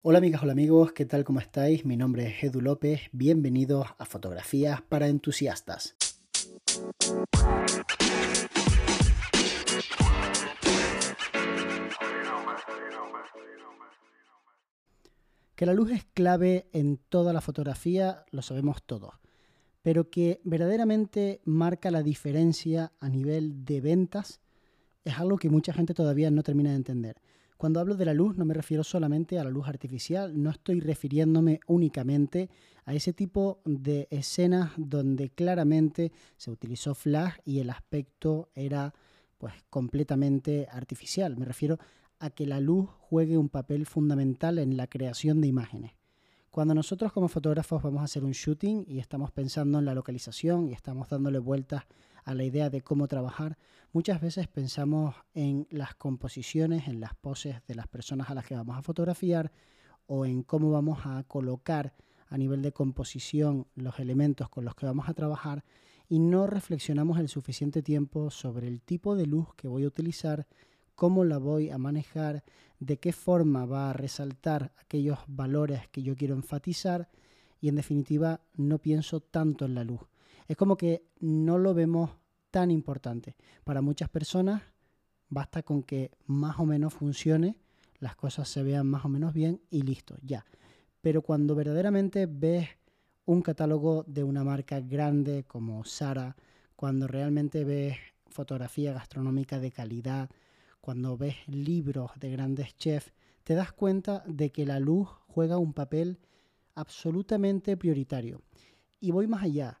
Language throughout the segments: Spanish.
Hola amigas, hola amigos, ¿qué tal? ¿Cómo estáis? Mi nombre es Edu López, bienvenidos a Fotografías para Entusiastas. Que la luz es clave en toda la fotografía lo sabemos todos, pero que verdaderamente marca la diferencia a nivel de ventas es algo que mucha gente todavía no termina de entender. Cuando hablo de la luz no me refiero solamente a la luz artificial, no estoy refiriéndome únicamente a ese tipo de escenas donde claramente se utilizó flash y el aspecto era pues completamente artificial. Me refiero a que la luz juegue un papel fundamental en la creación de imágenes. Cuando nosotros como fotógrafos vamos a hacer un shooting y estamos pensando en la localización y estamos dándole vueltas a la idea de cómo trabajar, muchas veces pensamos en las composiciones, en las poses de las personas a las que vamos a fotografiar o en cómo vamos a colocar a nivel de composición los elementos con los que vamos a trabajar y no reflexionamos el suficiente tiempo sobre el tipo de luz que voy a utilizar, cómo la voy a manejar, de qué forma va a resaltar aquellos valores que yo quiero enfatizar y en definitiva no pienso tanto en la luz. Es como que no lo vemos tan importante. Para muchas personas basta con que más o menos funcione, las cosas se vean más o menos bien y listo, ya. Pero cuando verdaderamente ves un catálogo de una marca grande como Sara, cuando realmente ves fotografía gastronómica de calidad, cuando ves libros de grandes chefs, te das cuenta de que la luz juega un papel absolutamente prioritario. Y voy más allá.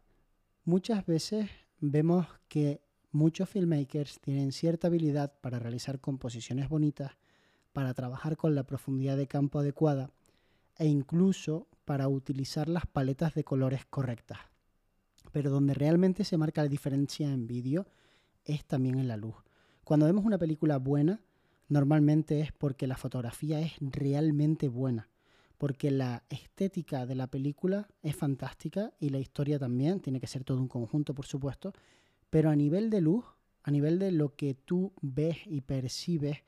Muchas veces vemos que muchos filmmakers tienen cierta habilidad para realizar composiciones bonitas, para trabajar con la profundidad de campo adecuada e incluso para utilizar las paletas de colores correctas. Pero donde realmente se marca la diferencia en vídeo es también en la luz. Cuando vemos una película buena, normalmente es porque la fotografía es realmente buena porque la estética de la película es fantástica y la historia también, tiene que ser todo un conjunto, por supuesto, pero a nivel de luz, a nivel de lo que tú ves y percibes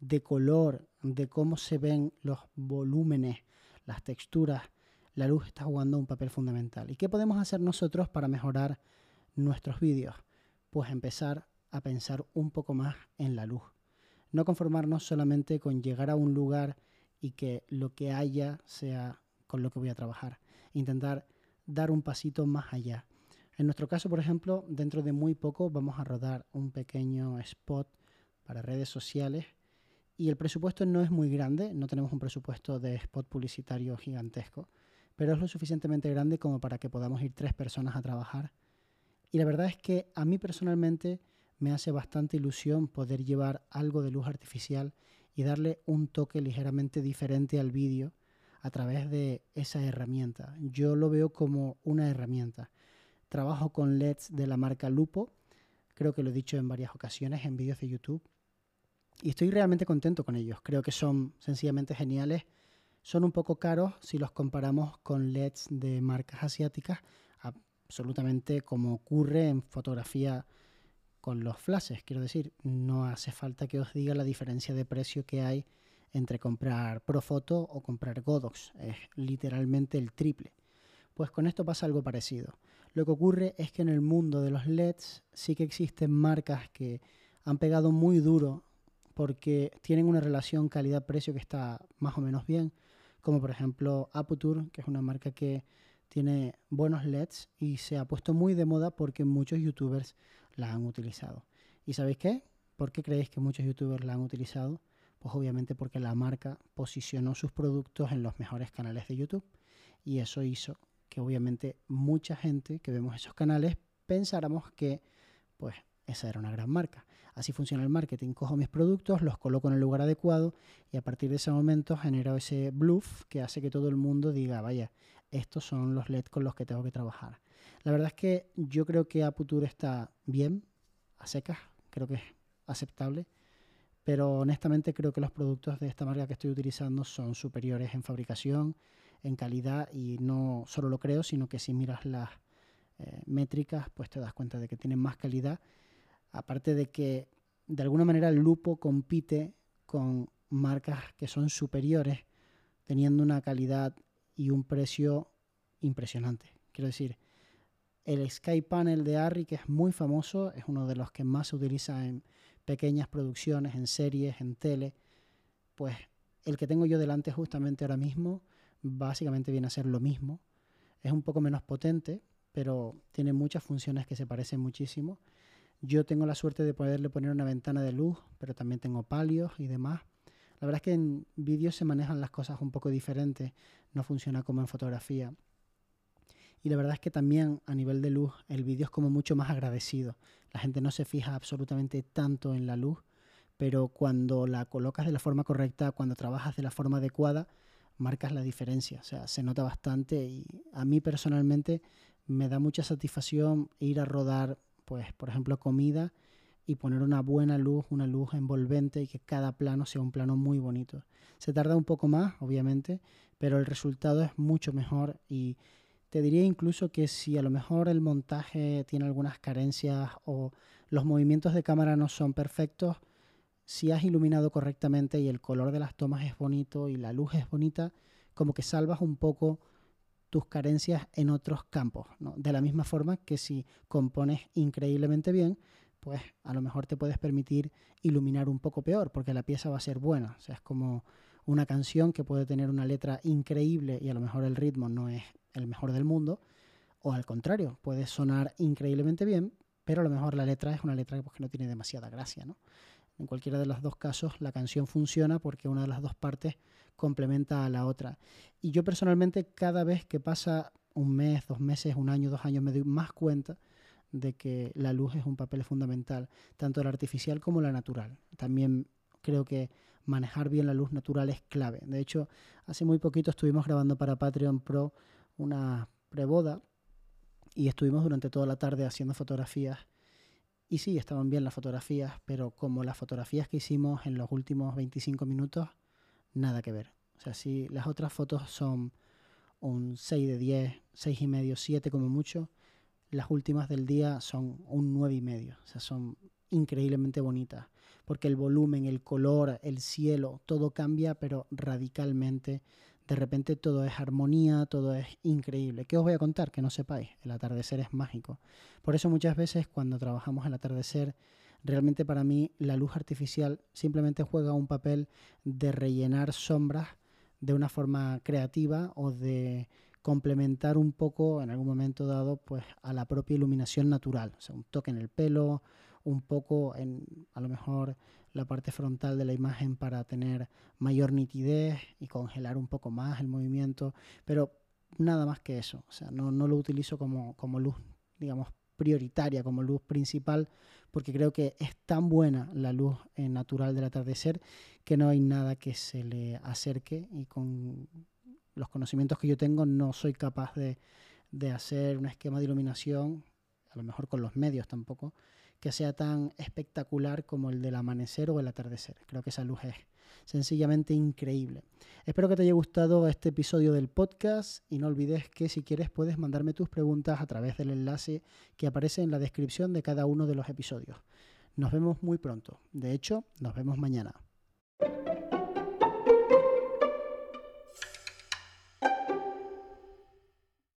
de color, de cómo se ven los volúmenes, las texturas, la luz está jugando un papel fundamental. ¿Y qué podemos hacer nosotros para mejorar nuestros vídeos? Pues empezar a pensar un poco más en la luz. No conformarnos solamente con llegar a un lugar y que lo que haya sea con lo que voy a trabajar. Intentar dar un pasito más allá. En nuestro caso, por ejemplo, dentro de muy poco vamos a rodar un pequeño spot para redes sociales y el presupuesto no es muy grande, no tenemos un presupuesto de spot publicitario gigantesco, pero es lo suficientemente grande como para que podamos ir tres personas a trabajar. Y la verdad es que a mí personalmente me hace bastante ilusión poder llevar algo de luz artificial y darle un toque ligeramente diferente al vídeo a través de esa herramienta. Yo lo veo como una herramienta. Trabajo con LEDs de la marca Lupo, creo que lo he dicho en varias ocasiones en vídeos de YouTube, y estoy realmente contento con ellos. Creo que son sencillamente geniales. Son un poco caros si los comparamos con LEDs de marcas asiáticas, absolutamente como ocurre en fotografía con los flashes. Quiero decir, no hace falta que os diga la diferencia de precio que hay entre comprar Profoto o comprar Godox. Es literalmente el triple. Pues con esto pasa algo parecido. Lo que ocurre es que en el mundo de los LEDs sí que existen marcas que han pegado muy duro porque tienen una relación calidad-precio que está más o menos bien, como por ejemplo Aputure, que es una marca que tiene buenos LEDs y se ha puesto muy de moda porque muchos youtubers la han utilizado. ¿Y sabéis qué? ¿Por qué creéis que muchos youtubers la han utilizado? Pues obviamente porque la marca posicionó sus productos en los mejores canales de YouTube y eso hizo que obviamente mucha gente que vemos esos canales pensáramos que pues esa era una gran marca. Así funciona el marketing. Cojo mis productos, los coloco en el lugar adecuado y a partir de ese momento genero ese bluff que hace que todo el mundo diga, vaya, estos son los LED con los que tengo que trabajar. La verdad es que yo creo que Aputure está bien, a secas, creo que es aceptable, pero honestamente creo que los productos de esta marca que estoy utilizando son superiores en fabricación, en calidad y no solo lo creo, sino que si miras las eh, métricas, pues te das cuenta de que tienen más calidad. Aparte de que de alguna manera Lupo compite con marcas que son superiores teniendo una calidad y un precio impresionante. Quiero decir, el Sky Panel de Arri, que es muy famoso, es uno de los que más se utiliza en pequeñas producciones, en series, en tele, pues el que tengo yo delante justamente ahora mismo básicamente viene a ser lo mismo. Es un poco menos potente, pero tiene muchas funciones que se parecen muchísimo. Yo tengo la suerte de poderle poner una ventana de luz, pero también tengo palios y demás. La verdad es que en vídeos se manejan las cosas un poco diferentes, no funciona como en fotografía. Y la verdad es que también a nivel de luz el vídeo es como mucho más agradecido. La gente no se fija absolutamente tanto en la luz, pero cuando la colocas de la forma correcta, cuando trabajas de la forma adecuada, marcas la diferencia. O sea, se nota bastante y a mí personalmente me da mucha satisfacción ir a rodar, pues, por ejemplo, comida y poner una buena luz, una luz envolvente y que cada plano sea un plano muy bonito. Se tarda un poco más, obviamente, pero el resultado es mucho mejor y te diría incluso que si a lo mejor el montaje tiene algunas carencias o los movimientos de cámara no son perfectos, si has iluminado correctamente y el color de las tomas es bonito y la luz es bonita, como que salvas un poco tus carencias en otros campos. De la misma forma que si compones increíblemente bien, pues a lo mejor te puedes permitir iluminar un poco peor, porque la pieza va a ser buena. O sea, es como una canción que puede tener una letra increíble y a lo mejor el ritmo no es el mejor del mundo, o al contrario, puede sonar increíblemente bien, pero a lo mejor la letra es una letra pues, que no tiene demasiada gracia, ¿no? En cualquiera de los dos casos la canción funciona porque una de las dos partes complementa a la otra. Y yo personalmente cada vez que pasa un mes, dos meses, un año, dos años, me doy más cuenta de que la luz es un papel fundamental, tanto la artificial como la natural. También creo que manejar bien la luz natural es clave. De hecho, hace muy poquito estuvimos grabando para Patreon Pro una preboda y estuvimos durante toda la tarde haciendo fotografías. Y sí, estaban bien las fotografías, pero como las fotografías que hicimos en los últimos 25 minutos, nada que ver. O sea, si las otras fotos son un 6 de 10, 6 y medio, 7 como mucho, las últimas del día son un 9 y medio. O sea, son increíblemente bonitas, porque el volumen, el color, el cielo, todo cambia, pero radicalmente de repente todo es armonía, todo es increíble. ¿Qué os voy a contar? Que no sepáis, el atardecer es mágico. Por eso muchas veces cuando trabajamos el atardecer, realmente para mí la luz artificial simplemente juega un papel de rellenar sombras de una forma creativa o de complementar un poco en algún momento dado pues a la propia iluminación natural, o sea, un toque en el pelo, un poco en a lo mejor la parte frontal de la imagen para tener mayor nitidez y congelar un poco más el movimiento, pero nada más que eso, o sea, no, no lo utilizo como, como luz, digamos, prioritaria, como luz principal, porque creo que es tan buena la luz eh, natural del atardecer que no hay nada que se le acerque y con los conocimientos que yo tengo no soy capaz de, de hacer un esquema de iluminación, a lo mejor con los medios tampoco, que sea tan espectacular como el del amanecer o el atardecer. Creo que esa luz es sencillamente increíble. Espero que te haya gustado este episodio del podcast y no olvides que si quieres puedes mandarme tus preguntas a través del enlace que aparece en la descripción de cada uno de los episodios. Nos vemos muy pronto. De hecho, nos vemos mañana.